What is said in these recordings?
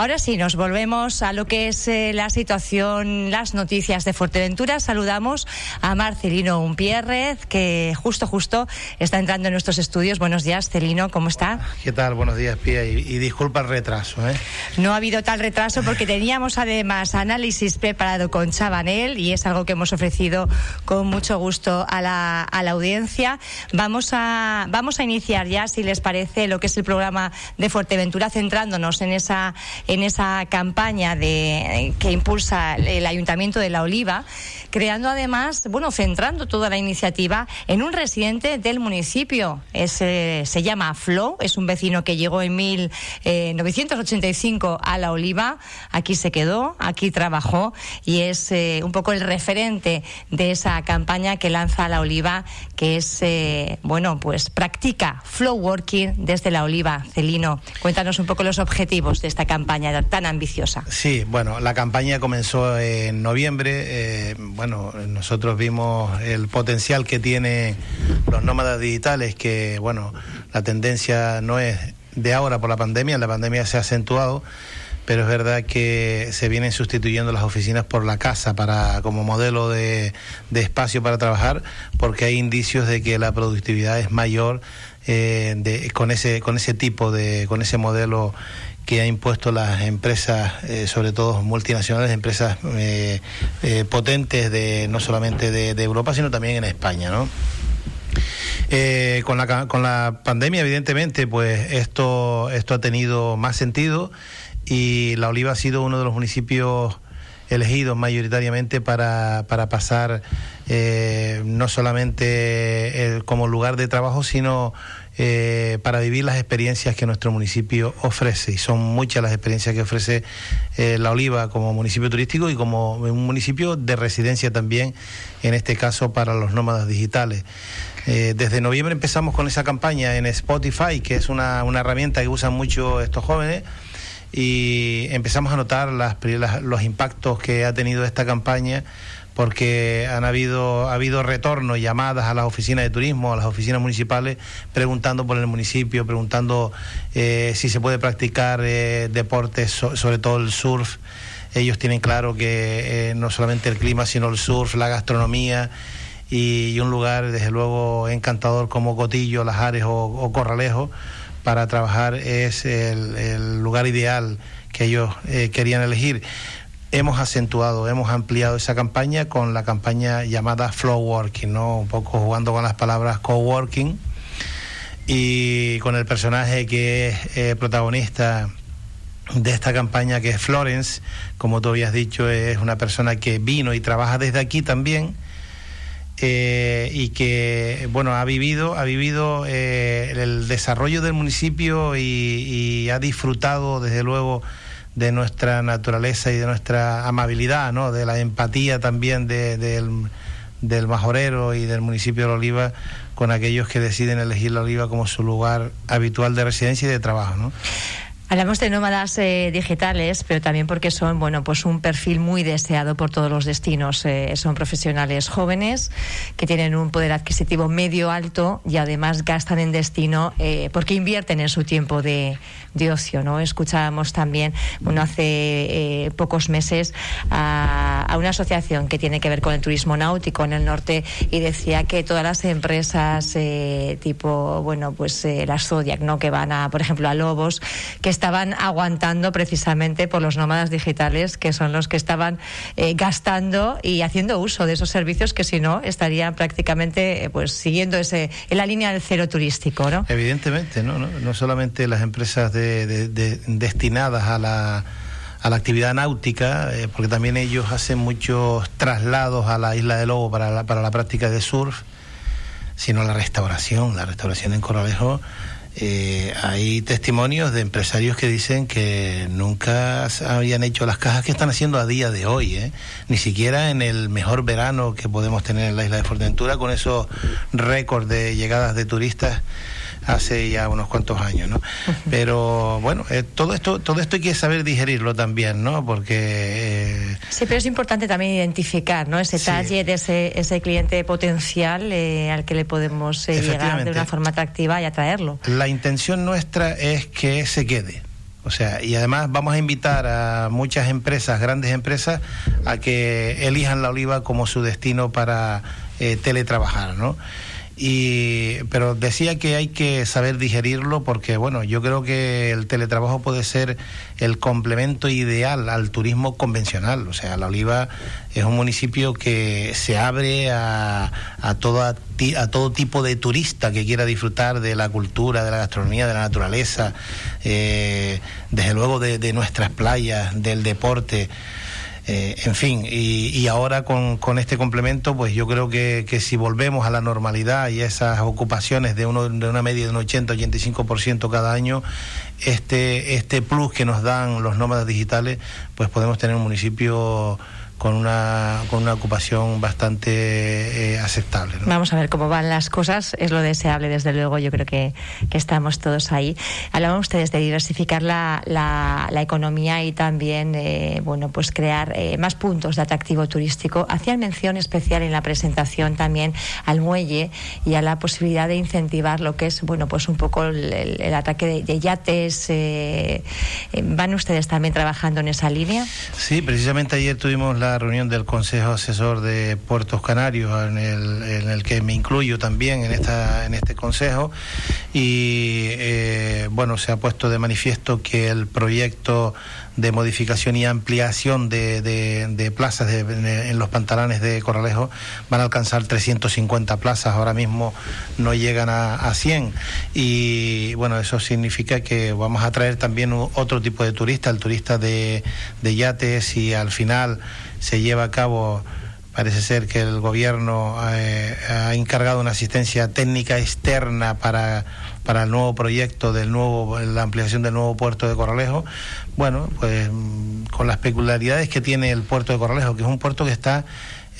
Ahora sí, nos volvemos a lo que es eh, la situación, las noticias de Fuerteventura. Saludamos a Marcelino Umpierrez, que justo, justo está entrando en nuestros estudios. Buenos días, Celino, ¿cómo está? ¿Qué tal? Buenos días, Pía. Y, disculpa el retraso. ¿eh? No ha habido tal retraso porque teníamos además análisis preparado con Chabanel y es algo que hemos ofrecido con mucho gusto a la, a la audiencia. Vamos a, vamos a iniciar ya, si les parece, lo que es el programa de Fuerteventura, centrándonos en esa en esa campaña de, que impulsa el Ayuntamiento de La Oliva, creando además, bueno, centrando toda la iniciativa en un residente del municipio. se llama Flo, es un vecino que llegó en 1985 eh, a La Oliva, aquí se quedó, aquí trabajó y es eh, un poco el referente de esa campaña que lanza La Oliva, que es, eh, bueno, pues practica flow working desde La Oliva. Celino, cuéntanos un poco los objetivos de esta campaña tan ambiciosa? Sí, bueno, la campaña comenzó en noviembre. Bueno, nosotros vimos el potencial que tienen los nómadas digitales, que, bueno, la tendencia no es de ahora por la pandemia, la pandemia se ha acentuado pero es verdad que se vienen sustituyendo las oficinas por la casa para como modelo de, espacio para trabajar porque hay indicios de que la productividad es mayor eh, con ese con ese tipo de con ese modelo que ha impuesto las empresas, eh, sobre todo multinacionales, empresas eh, eh, potentes de no solamente de, Europa, sino también en España, ¿no? con, la, con la pandemia, evidentemente, pues esto, esto ha tenido más sentido y La Oliva ha sido uno de los municipios elegidos mayoritariamente para, para pasar no solamente como lugar de trabajo, sino eh, para vivir las experiencias que nuestro municipio ofrece. Y son muchas las experiencias que ofrece eh, La Oliva como municipio turístico y como un municipio de residencia también, en este caso para los nómadas digitales. Eh, desde noviembre empezamos con esa campaña en Spotify, que es una, una herramienta que usan mucho estos jóvenes y empezamos a notar los impactos que ha tenido esta campaña porque han habido, ha habido retornos, llamadas a las oficinas de turismo, a las oficinas municipales, preguntando por el municipio, preguntando eh, si se puede practicar eh, deportes, sobre todo el surf. Ellos tienen claro que eh, no solamente el clima, sino el surf, la gastronomía y, un lugar, desde luego, encantador como Cotillo, Lajares o, Corralejo para trabajar es el lugar ideal que ellos querían elegir hemos acentuado, hemos ampliado esa campaña con la campaña llamada Flow Working, ¿no? Un poco jugando con las palabras coworking y con el personaje que es eh, protagonista de esta campaña que es Florence, como tú habías dicho, es una persona que vino y trabaja desde aquí también. Eh, y que bueno ha vivido ha vivido eh, el desarrollo del municipio y, y ha disfrutado desde luego de nuestra naturaleza y de nuestra amabilidad, ¿no? de la empatía también del, del majorero y del municipio de Oliva con aquellos que deciden elegir la Oliva como su lugar habitual de residencia y de trabajo. ¿no? Hablamos de nómadas eh, digitales, pero también porque son, bueno, pues un perfil muy deseado por todos los destinos. Eh, son profesionales jóvenes que tienen un poder adquisitivo medio alto y además gastan en destino eh, porque invierten en su tiempo de, de ocio, ¿no? Escuchábamos también, bueno, hace pocos meses a, a, una asociación que tiene que ver con el turismo náutico en el norte y decía que todas las empresas tipo, bueno, pues la Zodiac, ¿no? Que van a, por ejemplo, a Lobos, que estaban aguantando precisamente por los nómadas digitales, que son los que estaban eh, gastando y haciendo uso de esos servicios que si no estarían prácticamente eh, pues siguiendo ese en la línea del cero turístico, ¿no? Evidentemente, no, no, solamente las empresas destinadas a la a la actividad náutica, eh, porque también ellos hacen muchos traslados a la isla de Lobo para la, para la práctica de surf, sino la restauración, la restauración en Corralejo eh, hay testimonios de empresarios que dicen que nunca habían hecho las cajas que están haciendo a día de hoy, ¿eh? ni siquiera en el mejor verano que podemos tener en la isla de Fuerteventura, con esos récords de llegadas de turistas hace ya unos cuantos años, ¿no? Pero bueno, eh, todo esto todo esto hay que saber digerirlo también, ¿no? Porque eh, sí, pero es importante también identificar, ¿no? Ese talle de ese, ese cliente potencial eh, al que le podemos llegar de una forma atractiva y atraerlo. La intención nuestra es que se quede O sea, y además vamos a invitar a muchas empresas, grandes empresas, a que elijan la oliva como su destino para eh, teletrabajar, ¿no? Y, pero decía que hay que saber digerirlo porque, bueno, yo creo que el teletrabajo puede ser el complemento ideal al turismo convencional. O sea, La Oliva es un municipio que se abre a, a, toda, a todo tipo de turista que quiera disfrutar de la cultura, de la gastronomía, de la naturaleza, eh, desde luego de, de nuestras playas, del deporte. Eh, en fin, y, ahora con, este complemento, pues yo creo que, si volvemos a la normalidad y a esas ocupaciones de, uno, de una media de un 80-85% cada año, este, este plus que nos dan los nómadas digitales, pues podemos tener un municipio con una, con una ocupación bastante eh, aceptable. Vamos a ver cómo van las cosas, es lo deseable, desde luego, yo creo que, que estamos todos ahí. Hablaban ustedes de diversificar la, la, economía y también, eh, bueno, pues crear eh, más puntos de atractivo turístico. Hacían mención especial en la presentación también al muelle y a la posibilidad de incentivar lo que es, bueno, pues un poco el, ataque de, de yates. ¿Van ustedes también trabajando en esa línea? Sí, precisamente ayer tuvimos la reunión del Consejo Asesor de Puertos Canarios, en el, que me incluyo también en, esta, en este consejo, y eh, bueno, se ha puesto de manifiesto que el proyecto de modificación y ampliación de, plazas en los pantalones de Corralejo van a alcanzar 350 plazas, ahora mismo no llegan a, a 100 y bueno, eso significa que vamos a traer también otro tipo de turista, el turista de yates y al final se lleva a cabo parece ser que el gobierno eh, ha encargado una asistencia técnica externa para, para el nuevo proyecto del nuevo la ampliación del nuevo puerto de Corralejo. Bueno pues mm, con las peculiaridades que tiene el puerto de Corralejo que es un puerto que está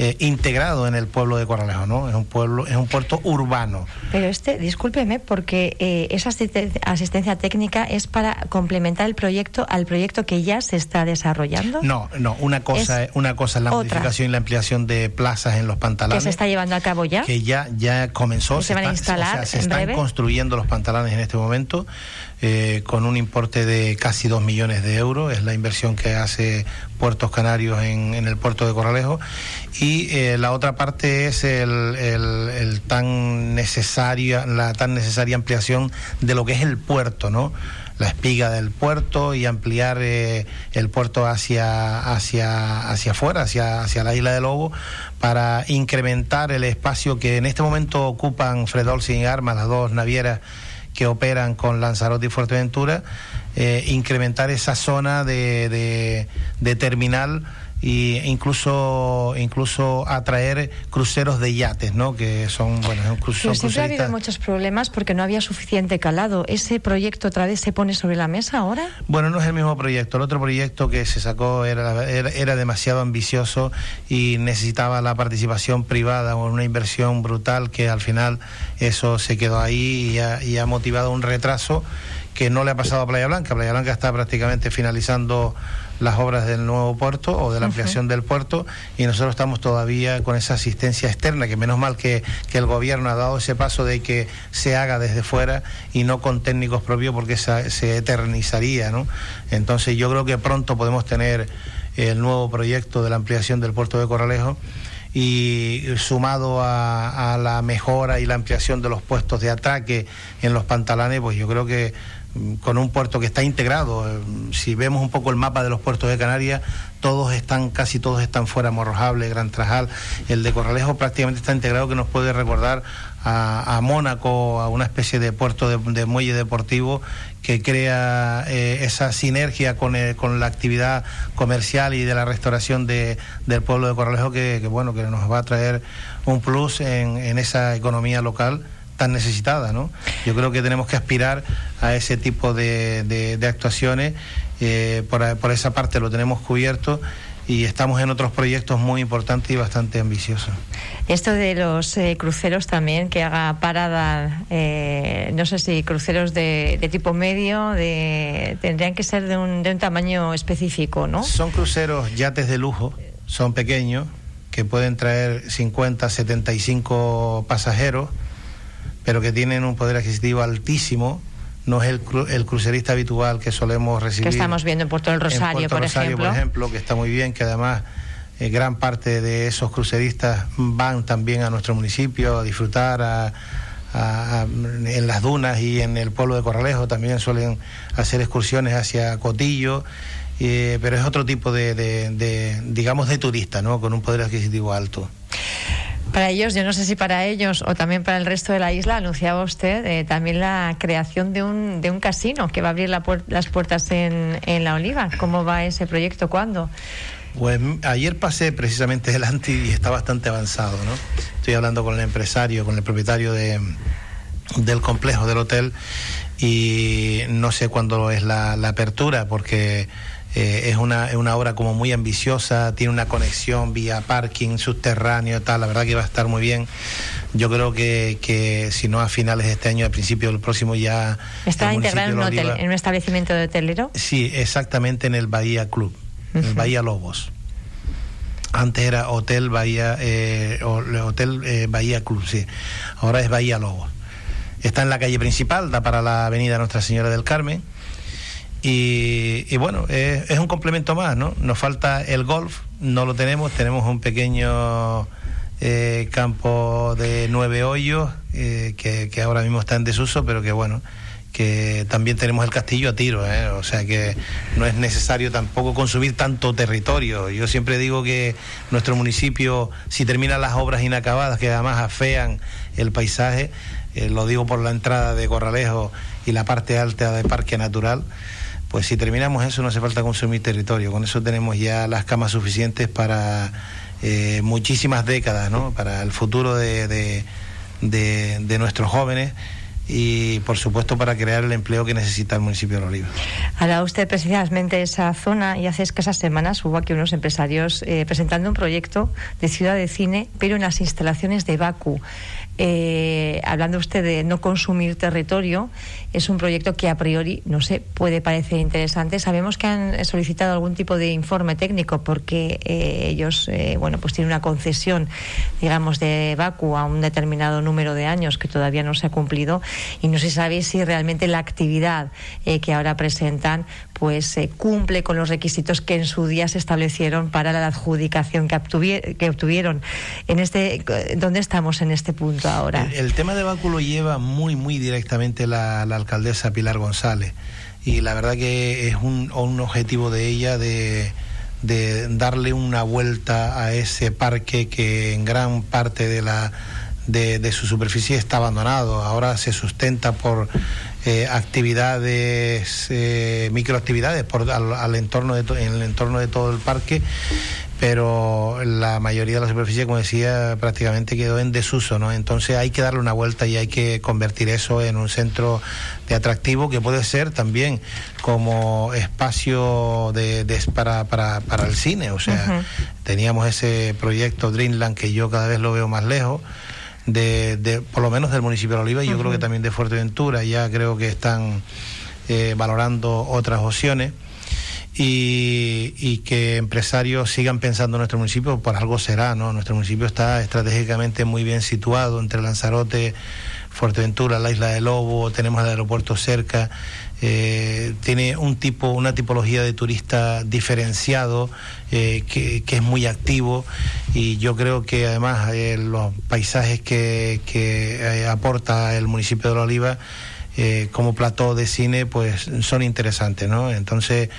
eh, integrado en el pueblo de Corralejo, ¿no? Es un pueblo, es un puerto urbano. Pero este, discúlpeme, porque eh, esa asistencia técnica es para complementar el proyecto al proyecto que ya se está desarrollando. No, no, una cosa es, una cosa es la modificación y la ampliación de plazas en los pantalones. Que se está llevando a cabo ya. Que ya, ya comenzó. Se, van a instalar. se están construyendo los pantalones en este momento. Eh, con un importe de casi 2 millones de euros, es la inversión que hace Puertos Canarios en, el puerto de Corralejo. Y eh, la otra parte es el, tan necesaria, la tan necesaria ampliación de lo que es el puerto, ¿no? la espiga del puerto y ampliar eh, el puerto hacia, hacia, hacia afuera, hacia, hacia la isla de Lobo, para incrementar el espacio que en este momento ocupan Fredolsi y Armas, las dos navieras que operan con Lanzarote y Fuerteventura, eh, incrementar esa zona de, de terminal y incluso incluso atraer cruceros de yates, ¿no? Que son bueno, son siempre ha habido muchos problemas porque no había suficiente calado. ¿Ese proyecto otra vez se pone sobre la mesa ahora? Bueno, no es el mismo proyecto. El otro proyecto que se sacó era, era, demasiado ambicioso y necesitaba la participación privada o una inversión brutal que al final eso se quedó ahí y ha motivado un retraso que no le ha pasado a Playa Blanca. Playa Blanca está prácticamente finalizando las obras del nuevo puerto o de la ampliación del puerto y nosotros estamos todavía con esa asistencia externa, que menos mal que, el gobierno ha dado ese paso de que se haga desde fuera y no con técnicos propios porque se, se eternizaría, ¿no? Entonces yo creo que pronto podemos tener el nuevo proyecto de la ampliación del puerto de Corralejo y sumado a, a, la mejora y la ampliación de los puestos de ataque en los pantalanes, pues yo creo que con un puerto que está integrado. Eh, si vemos un poco el mapa de los puertos de Canarias, todos están, casi todos están fuera, Morrojable, Gran Trajal, el de Corralejo prácticamente está integrado que nos puede recordar a, Mónaco, a una especie de puerto de, muelle deportivo que crea eh, esa sinergia con, con, la actividad comercial y de la restauración de, del pueblo de Corralejo que, bueno que nos va a traer un plus en, en esa economía local tan necesitada, ¿no? Yo creo que tenemos que aspirar a ese tipo de, de, actuaciones. Eh, por, por, esa parte lo tenemos cubierto y estamos en otros proyectos muy importantes y bastante ambiciosos. Esto de los eh, cruceros también, que haga parada, eh, no sé si cruceros de, de tipo medio, de, tendrían que ser de un, de un tamaño específico, ¿no? Son cruceros, yates de lujo, son pequeños, que pueden traer 50, 75 pasajeros pero que tienen un poder adquisitivo altísimo no es el, el crucerista habitual que solemos recibir. Que estamos viendo en Puerto del Rosario, por ejemplo. por ejemplo, que está muy bien, que además eh, gran parte de esos cruceristas van también a nuestro municipio a disfrutar a, en las dunas y en el pueblo de Corralejo también suelen hacer excursiones hacia Cotillo, eh, pero es otro tipo de, de, digamos, de turista, ¿no? Con un poder adquisitivo alto. Para ellos, yo no sé si para ellos o también para el resto de la isla, anunciaba usted eh, también la creación de un, de un casino que va a abrir las puertas en, en La Oliva. ¿Cómo va ese proyecto? ¿Cuándo? Pues ayer pasé precisamente delante y está bastante avanzado, ¿no? Estoy hablando con el empresario, con el propietario de, del complejo del hotel y no sé cuándo es la, apertura porque eh, es, una, es una obra como muy ambiciosa, tiene una conexión vía parking subterráneo, tal, la verdad que va a estar muy bien. Yo creo que, que si no a finales de este año, a principios del próximo ya... ¿Está integrado en un, hotel, en un establecimiento de hotelero? Sí, exactamente en el Bahía Club, en el Bahía Lobos. Antes era Hotel Bahía, eh, Hotel eh, Bahía Club, sí. Ahora es Bahía Lobos. Está en la calle principal, da para la avenida Nuestra Señora del Carmen. Y, bueno, es, un complemento más, ¿no? Nos falta el golf, no lo tenemos, tenemos un pequeño eh, campo de nueve hoyos que, que, ahora mismo está en desuso, pero que bueno, que también tenemos el castillo a tiro, ¿eh? o sea que no es necesario tampoco consumir tanto territorio. Yo siempre digo que nuestro municipio, si terminan las obras inacabadas, que además afean el paisaje, eh, lo digo por la entrada de Corralejo y la parte alta de Parque Natural, pues si terminamos eso no hace falta consumir territorio, con eso tenemos ya las camas suficientes para eh, muchísimas décadas, ¿no? para el futuro de, nuestros jóvenes y por supuesto para crear el empleo que necesita el municipio de Oliva. Habla usted precisamente de esa zona y hace escasas semanas hubo aquí unos empresarios eh, presentando un proyecto de ciudad de cine, pero en las instalaciones de Baku. Eh, hablando usted de no consumir territorio, es un proyecto que a priori, no sé, puede parecer interesante. Sabemos que han solicitado algún tipo de informe técnico porque eh, ellos, eh, bueno, pues tienen una concesión, digamos, de Baku a un determinado número de años que todavía no se ha cumplido y no se sabe si realmente la actividad que ahora presentan pues cumple con los requisitos que en su día se establecieron para la adjudicación que, obtuvieron. En este, ¿Dónde estamos en este punto ahora? El, tema de Báculo lleva muy, muy directamente la, alcaldesa Pilar González y la verdad que es un, objetivo de ella de, de darle una vuelta a ese parque que en gran parte de la de, su superficie está abandonado. Ahora se sustenta por eh, actividades, eh, microactividades por, al, entorno de en el entorno de todo el parque, pero la mayoría de la superficie, como decía, prácticamente quedó en desuso, ¿no? Entonces hay que darle una vuelta y hay que convertir eso en un centro de atractivo que puede ser también como espacio de, para, para, para, el cine. O sea, teníamos ese proyecto Dreamland que yo cada vez lo veo más lejos de, por lo menos del municipio de Oliva y yo creo que también de Fuerteventura, ya creo que están eh, valorando otras opciones. Y, que empresarios sigan pensando en nuestro municipio, por algo será, ¿no? Nuestro municipio está estratégicamente muy bien situado entre Lanzarote, Fuerteventura, la isla de Lobo, tenemos el aeropuerto cerca, eh, tiene un tipo, una tipología de turista diferenciado, eh, que, es muy activo y yo creo que además eh, los paisajes que, que aporta el municipio de La Oliva eh, como plató de cine pues son interesantes, ¿no? Entonces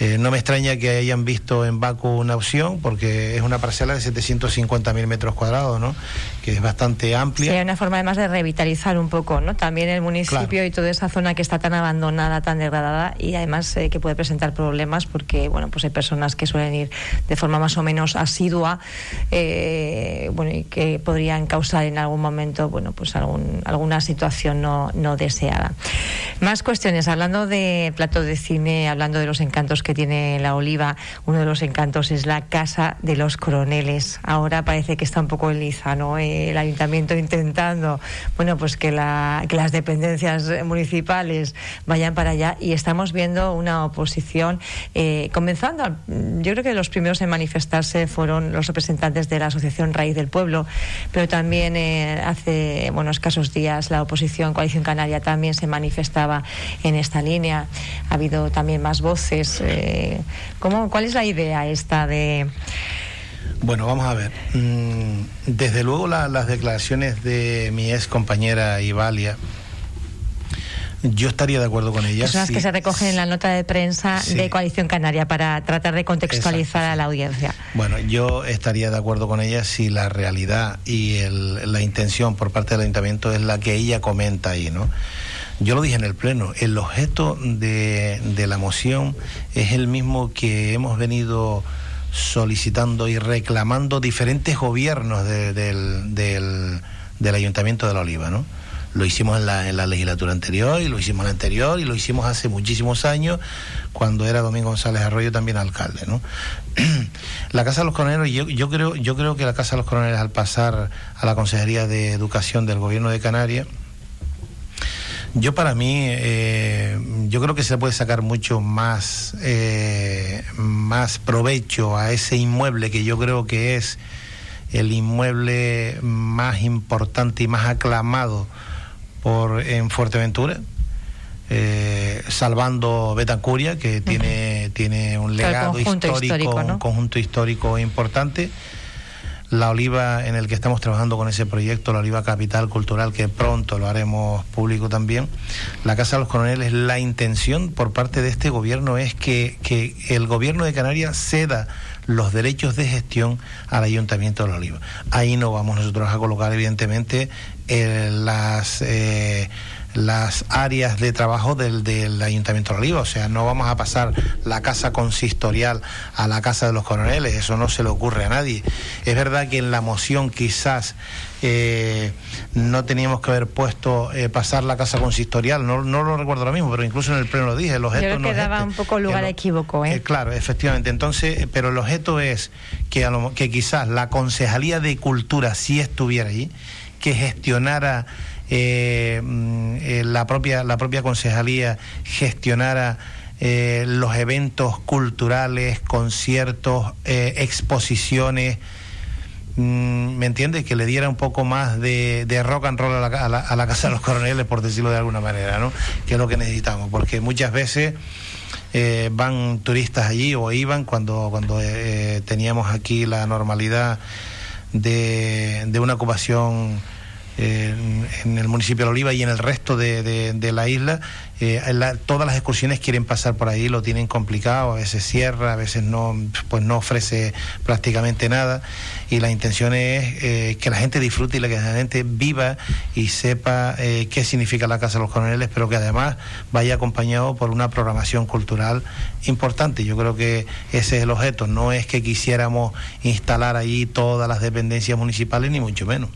eh, no me extraña que hayan visto en Baku una opción porque es una parcela de 750 mil metros cuadrados, ¿no? Que es bastante amplia. Hay una forma además de revitalizar un poco, ¿no? También el municipio y toda esa zona que está tan abandonada, tan degradada y además eh, que puede presentar problemas porque, bueno, pues hay personas que suelen ir de forma más o menos asidua, bueno, y que podrían causar en algún momento, bueno, pues algún, alguna situación no, no deseada. Más cuestiones, hablando de plato de cine, hablando de los encantos que tiene la oliva, uno de los encantos es la Casa de los Coroneles. Ahora parece que está un poco en liza, ¿no? El ayuntamiento intentando, bueno, pues que, la, que las dependencias municipales vayan para allá y estamos viendo una oposición eh, comenzando. Yo creo que los primeros en manifestarse fueron los representantes de la Asociación Raíz del Pueblo, pero también eh, hace, bueno, escasos días la oposición Coalición Canaria también se manifestaba en esta línea. Ha habido también más voces. Eh, ¿cómo, ¿Cuál es la idea esta de...? Bueno, vamos a ver. Mm, desde luego las declaraciones de mi ex compañera Ivalia, yo estaría de acuerdo con ellas. Son las que se recogen en la nota de prensa de Coalición Canaria para tratar de contextualizar a la audiencia. Bueno, yo estaría de acuerdo con ellas si la realidad y la intención por parte del ayuntamiento es la que ella comenta ahí, ¿no? Yo lo dije en el Pleno, el objeto de, la moción es el mismo que hemos venido solicitando y reclamando diferentes gobiernos del, del Ayuntamiento de la Oliva, ¿no? Lo hicimos en la, en la legislatura anterior y lo hicimos en la anterior y lo hicimos hace muchísimos años cuando era Domingo González Arroyo también alcalde, ¿no? la Casa de los Coroneles, yo, yo, creo, yo creo que la Casa de los Coroneles al pasar a la Consejería de Educación del Gobierno de Canarias, yo para mí, eh, yo creo que se puede sacar mucho más, eh, más provecho a ese inmueble que yo creo que es el inmueble más importante y más aclamado por en Fuerteventura. Eh, salvando Betancuria, que tiene, tiene un legado histórico, un conjunto histórico importante. La Oliva, en el que estamos trabajando con ese proyecto, la Oliva Capital Cultural, que pronto lo haremos público también. La Casa de los Coroneles, la intención por parte de este gobierno es que, que el gobierno de Canarias ceda los derechos de gestión al Ayuntamiento de la Oliva. Ahí no vamos nosotros a colocar, evidentemente, eh, las, eh, las áreas de trabajo del, del Ayuntamiento de Oliva. O sea, no vamos a pasar la casa consistorial a la casa de los coroneles. Eso no se le ocurre a nadie. Es verdad que en la moción quizás eh, no teníamos que haber puesto pasar la casa consistorial, no, no lo recuerdo ahora mismo, pero incluso en el pleno lo dije, el objeto no daba este, un poco lugar a equívoco. ¿eh? claro, efectivamente, entonces, pero el objeto es que, que quizás la Concejalía de Cultura sí estuviera allí, que gestionara eh, mm, eh, la, propia, la propia concejalía, gestionara eh, los eventos culturales, conciertos, exposiciones, mm, ¿me entiendes? Que le diera un poco más de, rock and roll a la, a la, Casa de los Coroneles, por decirlo de alguna manera, ¿no? Que es lo que necesitamos, porque muchas veces... van turistas allí o iban cuando, cuando teníamos aquí la normalidad de, de una ocupación en el municipio de Oliva y en el resto de, de, la isla, eh, todas las excursiones quieren pasar por ahí, lo tienen complicado, a veces cierra, a veces no, pues no ofrece prácticamente nada y la intención es eh, que la gente disfrute y que la gente viva y sepa eh, qué significa la Casa de los Coroneles, pero que además vaya acompañado por una programación cultural importante. Yo creo que ese es el objeto, no es que quisiéramos instalar allí todas las dependencias municipales, ni mucho menos.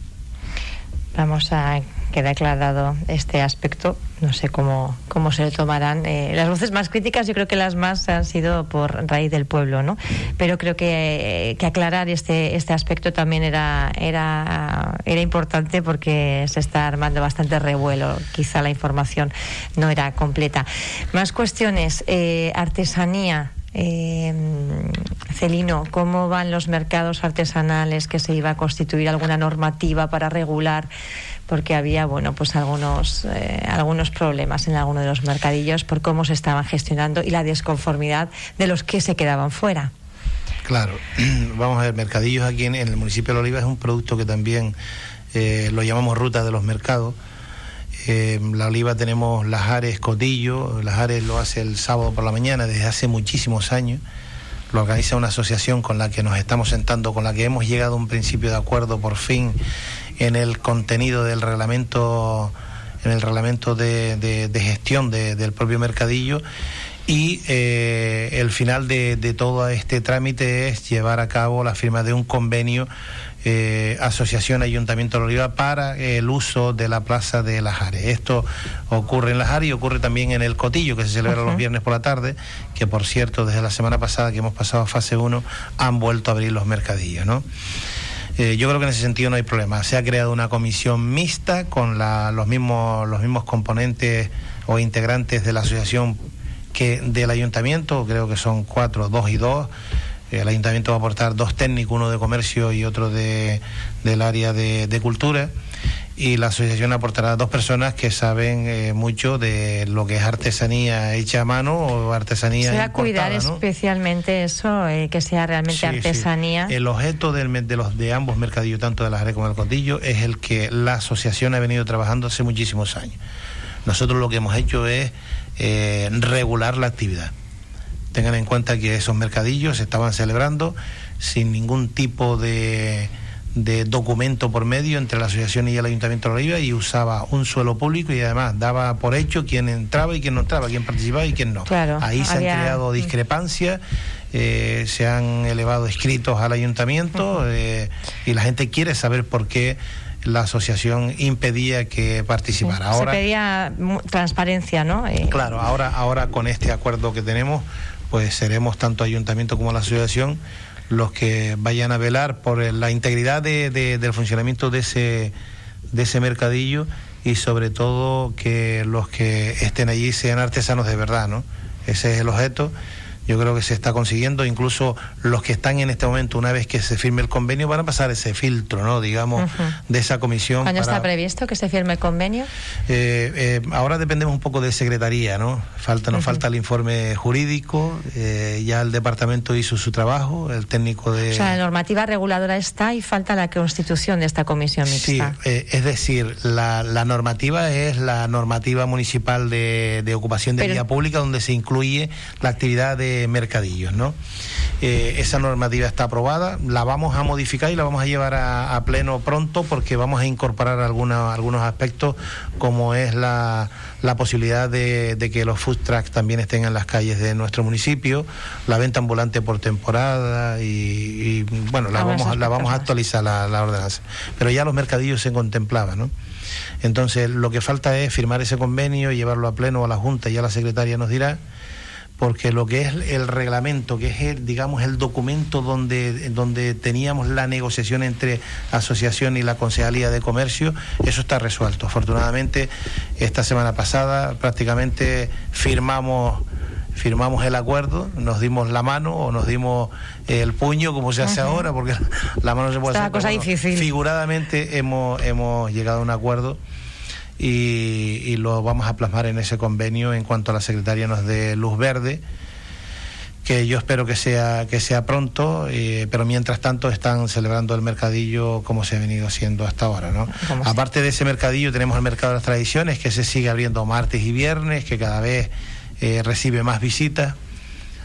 Vamos a quedar aclarado este aspecto. No sé cómo, cómo se lo tomarán. Eh, las voces más críticas, yo creo que las más han sido por raíz del pueblo, ¿no? Pero creo que, eh, que aclarar este, este aspecto también era, era, era importante porque se está armando bastante revuelo. Quizá la información no era completa. Más cuestiones. Eh, artesanía. Celino, ¿cómo van los mercados artesanales que se iba a constituir alguna normativa para regular? Porque había, bueno, pues algunos, eh, algunos problemas en alguno de los mercadillos por cómo se estaban gestionando y la desconformidad de los que se quedaban fuera. Claro, vamos a ver, mercadillos aquí en, el municipio de Oliva es un producto que también eh, lo llamamos ruta de los mercados eh, la Oliva tenemos Lajares Cotillo, Lajares lo hace el sábado por la mañana desde hace muchísimos años. Lo organiza una asociación con la que nos estamos sentando, con la que hemos llegado a un principio de acuerdo por fin en el contenido del reglamento, en el reglamento de, gestión del propio mercadillo. Y eh, el final de, de todo este trámite es llevar a cabo la firma de un convenio eh, Asociación Ayuntamiento de Oliva para el uso de la Plaza de Las Ares. Esto ocurre en Las Ares y ocurre también en el Cotillo, que se celebra los viernes por la tarde, que por cierto, desde la semana pasada que hemos pasado a fase 1, han vuelto a abrir los mercadillos, ¿no? Eh, yo creo que en ese sentido no hay problema. Se ha creado una comisión mixta con los, mismos, los mismos componentes o integrantes de la asociación que del ayuntamiento, creo que son cuatro, dos y dos, el ayuntamiento va a aportar dos técnicos, uno de comercio y otro de, del área de, cultura. y la asociación aportará a dos personas que saben eh, mucho de lo que es artesanía hecha a mano o artesanía Se va a cuidar especialmente eso, eh, que sea realmente artesanía. El objeto del, de los de ambos mercadillos, tanto de la Jerez como del Condillo, es el que la asociación ha venido trabajando hace muchísimos años. Nosotros lo que hemos hecho es eh, regular la actividad. Tengan en cuenta que esos mercadillos se estaban celebrando sin ningún tipo de de documento por medio entre la asociación y el Ayuntamiento de Oliva y usaba un suelo público y además daba por hecho quién entraba y quién no entraba, quién participaba y quién no. Ahí se han creado discrepancias. Eh, se han elevado escritos al ayuntamiento eh, y la gente quiere saber por qué la asociación impedía que participara. Ahora, se pedía transparencia, ¿no? Eh, claro, ahora, ahora con este acuerdo que tenemos, pues seremos tanto ayuntamiento como la asociación los que vayan a velar por la integridad de, del funcionamiento de ese, de ese mercadillo y sobre todo que los que estén allí sean artesanos de verdad, ¿no? Ese es el objeto yo creo que se está consiguiendo, incluso los que están en este momento, una vez que se firme el convenio, van a pasar ese filtro, ¿no? Digamos, de esa comisión. ¿Cuándo está previsto que se firme el convenio? Eh, eh, ahora dependemos un poco de Secretaría, ¿no? Falta, nos falta el informe jurídico, eh, ya el departamento hizo su trabajo, el técnico de... O sea, la normativa reguladora está y falta la constitución de esta comisión mixta. Sí, es decir, la, normativa es la normativa municipal de, ocupación de vía pública, donde se incluye la actividad de mercadillos, ¿no? Eh, esa normativa está aprobada, la vamos a modificar y la vamos a llevar a, pleno pronto porque vamos a incorporar algunos aspectos como es la, posibilidad de, que los food trucks también estén en las calles de nuestro municipio, la venta ambulante por temporada y, bueno, la vamos, la vamos a actualizar la, la ordenanza. Pero ya los mercadillos se contemplaban, ¿no? Entonces, lo que falta es firmar ese convenio, llevarlo a pleno a la Junta y ya la secretaria nos dirá porque lo que es el reglamento, que es el, digamos el documento donde, donde teníamos la negociación entre asociación y la Concejalía de Comercio, eso está resuelto. Afortunadamente, esta semana pasada prácticamente firmamos firmamos el acuerdo, nos dimos la mano o nos dimos el puño, como se hace ahora, porque la mano se puede hacer. Cosa difícil. Figuradamente hemos, hemos llegado a un acuerdo y, lo vamos a plasmar en ese convenio en cuanto a la secretaria nos dé luz verde que yo espero que sea que sea pronto, eh, pero mientras tanto están celebrando el mercadillo como se ha venido haciendo hasta ahora, ¿no? Aparte de ese mercadillo tenemos el mercado de las tradiciones que se sigue abriendo martes y viernes, que cada vez eh, recibe más visitas.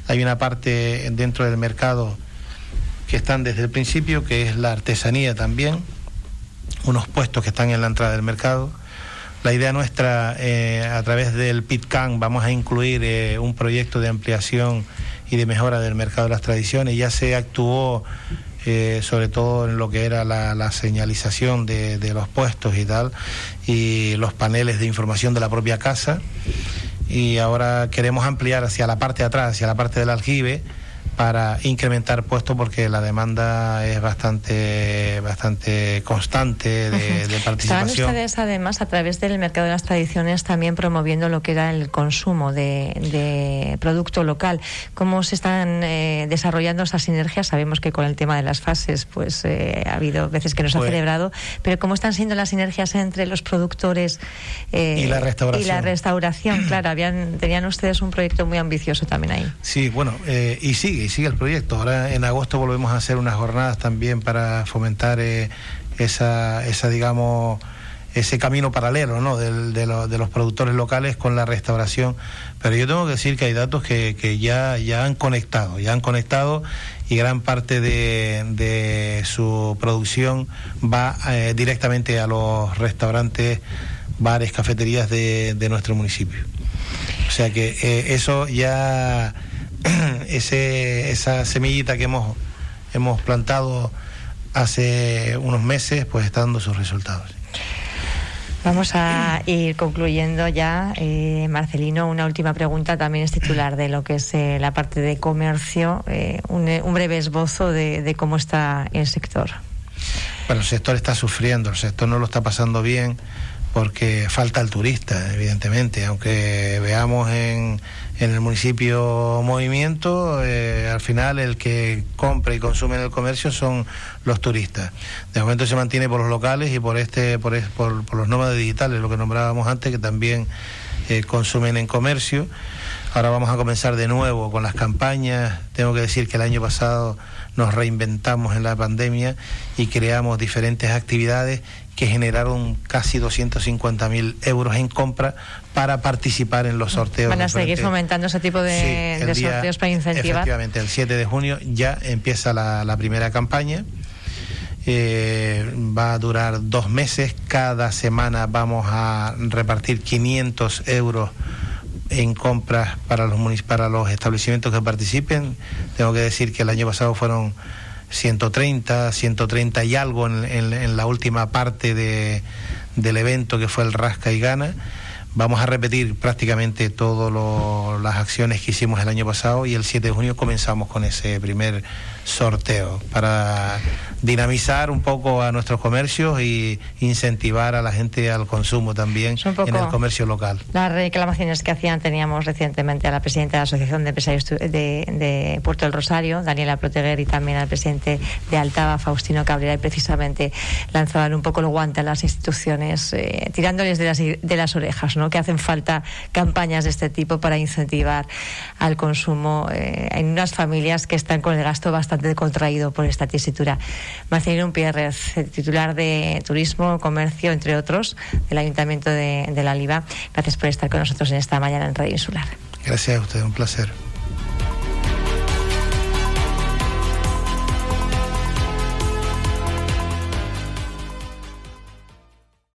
Hay una parte dentro del mercado que están desde el principio, que es la artesanía también, unos puestos que están en la entrada del mercado la idea nuestra, eh, a través del PITCAN, vamos a incluir eh, un proyecto de ampliación y de mejora del mercado de las tradiciones. Ya se actuó eh, sobre todo en lo que era la, señalización de, de, los puestos y tal, y los paneles de información de la propia casa. Y ahora queremos ampliar hacia la parte de atrás, hacia la parte del aljibe para incrementar puestos porque la demanda es bastante bastante constante de, participación. Estaban ustedes además a través del mercado de las tradiciones también promoviendo lo que era el consumo de, producto local. ¿Cómo se están eh, desarrollando esas sinergias? Sabemos que con el tema de las fases pues eh, ha habido veces que nos ha pues celebrado, pero ¿cómo están siendo las sinergias entre los productores eh, y la restauración? Y la restauración, claro, habían tenían ustedes un proyecto muy ambicioso también ahí. Sí, bueno, y sigue sigue el proyecto. Ahora en agosto volvemos a hacer unas jornadas también para fomentar eh, esa, esa, digamos, ese camino paralelo ¿no? de, de, los productores locales con la restauración. Pero yo tengo que decir que hay datos que, que ya, ya han conectado, ya han conectado y gran parte de, de su producción va eh, directamente a los restaurantes, bares, cafeterías de, nuestro municipio. O sea que eh, eso ya ese, esa semillita que hemos, hemos plantado hace unos meses, pues está dando sus resultados. Vamos a ir concluyendo ya, eh, Marcelino. Una última pregunta, también es titular de lo que es eh, la parte de comercio. Eh, un, un, breve esbozo de, de, cómo está el sector. Bueno, el sector está sufriendo, el sector no lo está pasando bien porque falta el turista, evidentemente, aunque veamos en, en el municipio movimiento, eh, al final el que compra y consume en el comercio son los turistas. De momento se mantiene por los locales y por este, por, por, los nómadas digitales, lo que nombrábamos antes, que también eh, consumen en comercio. Ahora vamos a comenzar de nuevo con las campañas. Tengo que decir que el año pasado nos reinventamos en la pandemia y creamos diferentes actividades que generaron casi 250.000 euros en compra para participar en los sorteos. Van a seguir fomentando ese tipo de, sorteos para incentivar. Efectivamente, el 7 de junio ya empieza la, primera campaña. Eh, va a durar dos meses. Cada semana vamos a repartir 500 euros en compras para los para los establecimientos que participen. Tengo que decir que el año pasado fueron 130, 130 y algo en, la última parte de, del evento que fue el Rasca y Gana. Vamos a repetir prácticamente todas las acciones que hicimos el año pasado y el 7 de junio comenzamos con ese primer sorteo para dinamizar un poco a nuestros comercios y incentivar a la gente al consumo también en el comercio local. Las reclamaciones que hacían teníamos recientemente a la presidenta de la Asociación de Empresarios de, Puerto del Rosario, Daniela Proteguer, y también al presidente de Altava, Faustino Cabrera, y precisamente lanzaban un poco el guante a las instituciones, eh, tirándoles de las, de las orejas, ¿no? que hacen falta campañas de este tipo para incentivar al consumo eh, en unas familias que están con el gasto bastante contraído por esta tesitura. Marcelino Pierres, titular de Turismo, Comercio, entre otros, del Ayuntamiento de, La Liva. Gracias por estar con nosotros en esta mañana en Radio Insular. Gracias a usted, un placer.